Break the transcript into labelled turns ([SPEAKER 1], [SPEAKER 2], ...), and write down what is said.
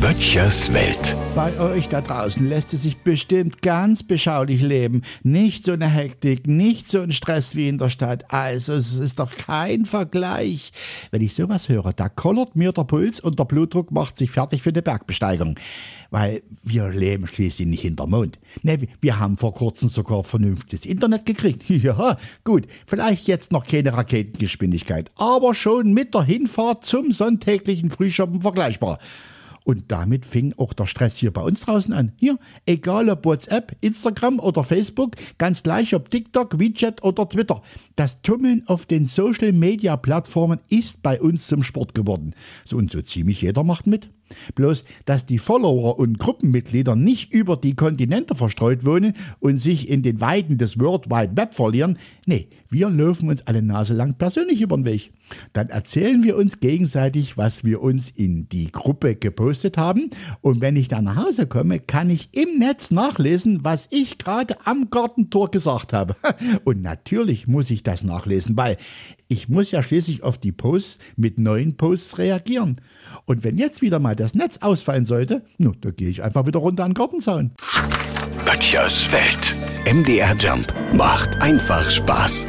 [SPEAKER 1] Böttchers Welt.
[SPEAKER 2] Bei euch da draußen lässt es sich bestimmt ganz beschaulich leben. Nicht so eine Hektik, nicht so ein Stress wie in der Stadt. Also es ist doch kein Vergleich. Wenn ich sowas höre, da kollert mir der Puls und der Blutdruck macht sich fertig für eine Bergbesteigung. Weil wir leben schließlich nicht hinter Mond. Ne, wir haben vor kurzem sogar vernünftiges Internet gekriegt. Ja, gut, vielleicht jetzt noch keine Raketengeschwindigkeit, aber schon mit der Hinfahrt zum sonntäglichen Frühschoppen vergleichbar. Und damit fing auch der Stress hier bei uns draußen an. Hier, egal ob WhatsApp, Instagram oder Facebook, ganz gleich ob TikTok, WeChat oder Twitter. Das Tummeln auf den Social Media Plattformen ist bei uns zum Sport geworden. So und so ziemlich jeder macht mit. Bloß, dass die Follower und Gruppenmitglieder nicht über die Kontinente verstreut wohnen und sich in den Weiden des World Wide Web verlieren, nee, wir laufen uns alle Nase lang persönlich über den Weg. Dann erzählen wir uns gegenseitig, was wir uns in die Gruppe gepostet haben und wenn ich dann nach Hause komme, kann ich im Netz nachlesen, was ich gerade am Gartentor gesagt habe. Und natürlich muss ich das nachlesen, weil ich muss ja schließlich auf die Posts mit neuen Posts reagieren. Und wenn jetzt wieder mal das Netz ausfallen sollte, nun, da gehe ich einfach wieder runter an den Gartenzaun.
[SPEAKER 1] Böttchers Welt. MDR Jump macht einfach Spaß.